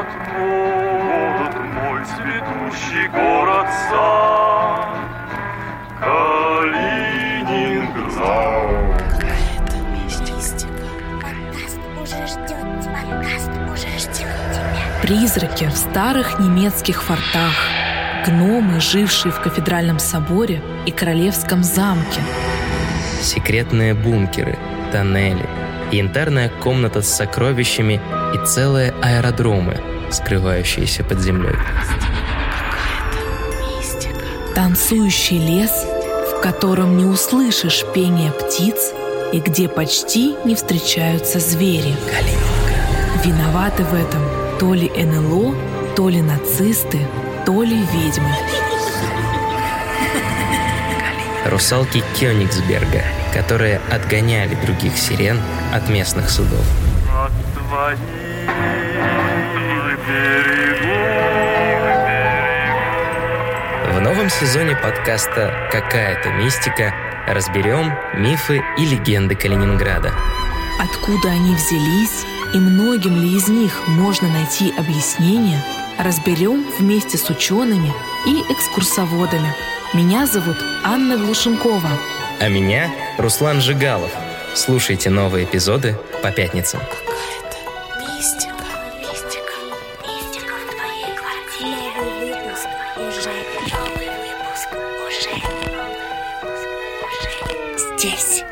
откроют мой цветущий город-сам Калининград. Призраки в старых немецких фортах, гномы, жившие в кафедральном соборе и королевском замке. Секретные бункеры, тоннели – янтарная комната с сокровищами и целые аэродромы, скрывающиеся под землей. Танцующий лес, в котором не услышишь пения птиц и где почти не встречаются звери. Виноваты в этом то ли НЛО, то ли нацисты, то ли ведьмы. Русалки Кёнигсберга, которые отгоняли других сирен от местных судов. В новом сезоне подкаста «Какая-то мистика» разберем мифы и легенды Калининграда. Откуда они взялись и многим ли из них можно найти объяснение, разберем вместе с учеными и экскурсоводами. Меня зовут Анна Глушенкова. А меня Руслан Жигалов. Слушайте новые эпизоды по пятницам. Какая-то мистика. Мистика. Мистика в твоей квартире. Новый выпуск уже. Новый выпуск уже. Новый выпуск уже. Здесь.